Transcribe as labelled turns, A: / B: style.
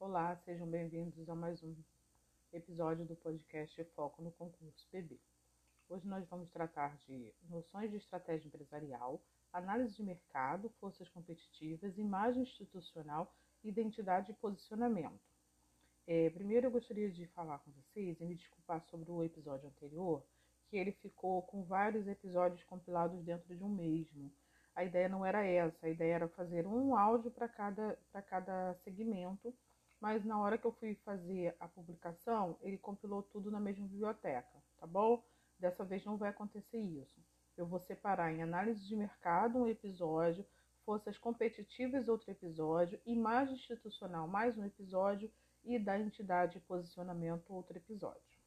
A: Olá, sejam bem-vindos a mais um episódio do podcast Foco no Concurso PB. Hoje nós vamos tratar de noções de estratégia empresarial, análise de mercado, forças competitivas, imagem institucional, identidade e posicionamento. É, primeiro eu gostaria de falar com vocês e me desculpar sobre o episódio anterior, que ele ficou com vários episódios compilados dentro de um mesmo. A ideia não era essa, a ideia era fazer um áudio para cada, cada segmento mas na hora que eu fui fazer a publicação, ele compilou tudo na mesma biblioteca, tá bom? Dessa vez não vai acontecer isso. Eu vou separar em análise de mercado um episódio, forças competitivas outro episódio, imagem institucional mais um episódio e da entidade e posicionamento outro episódio.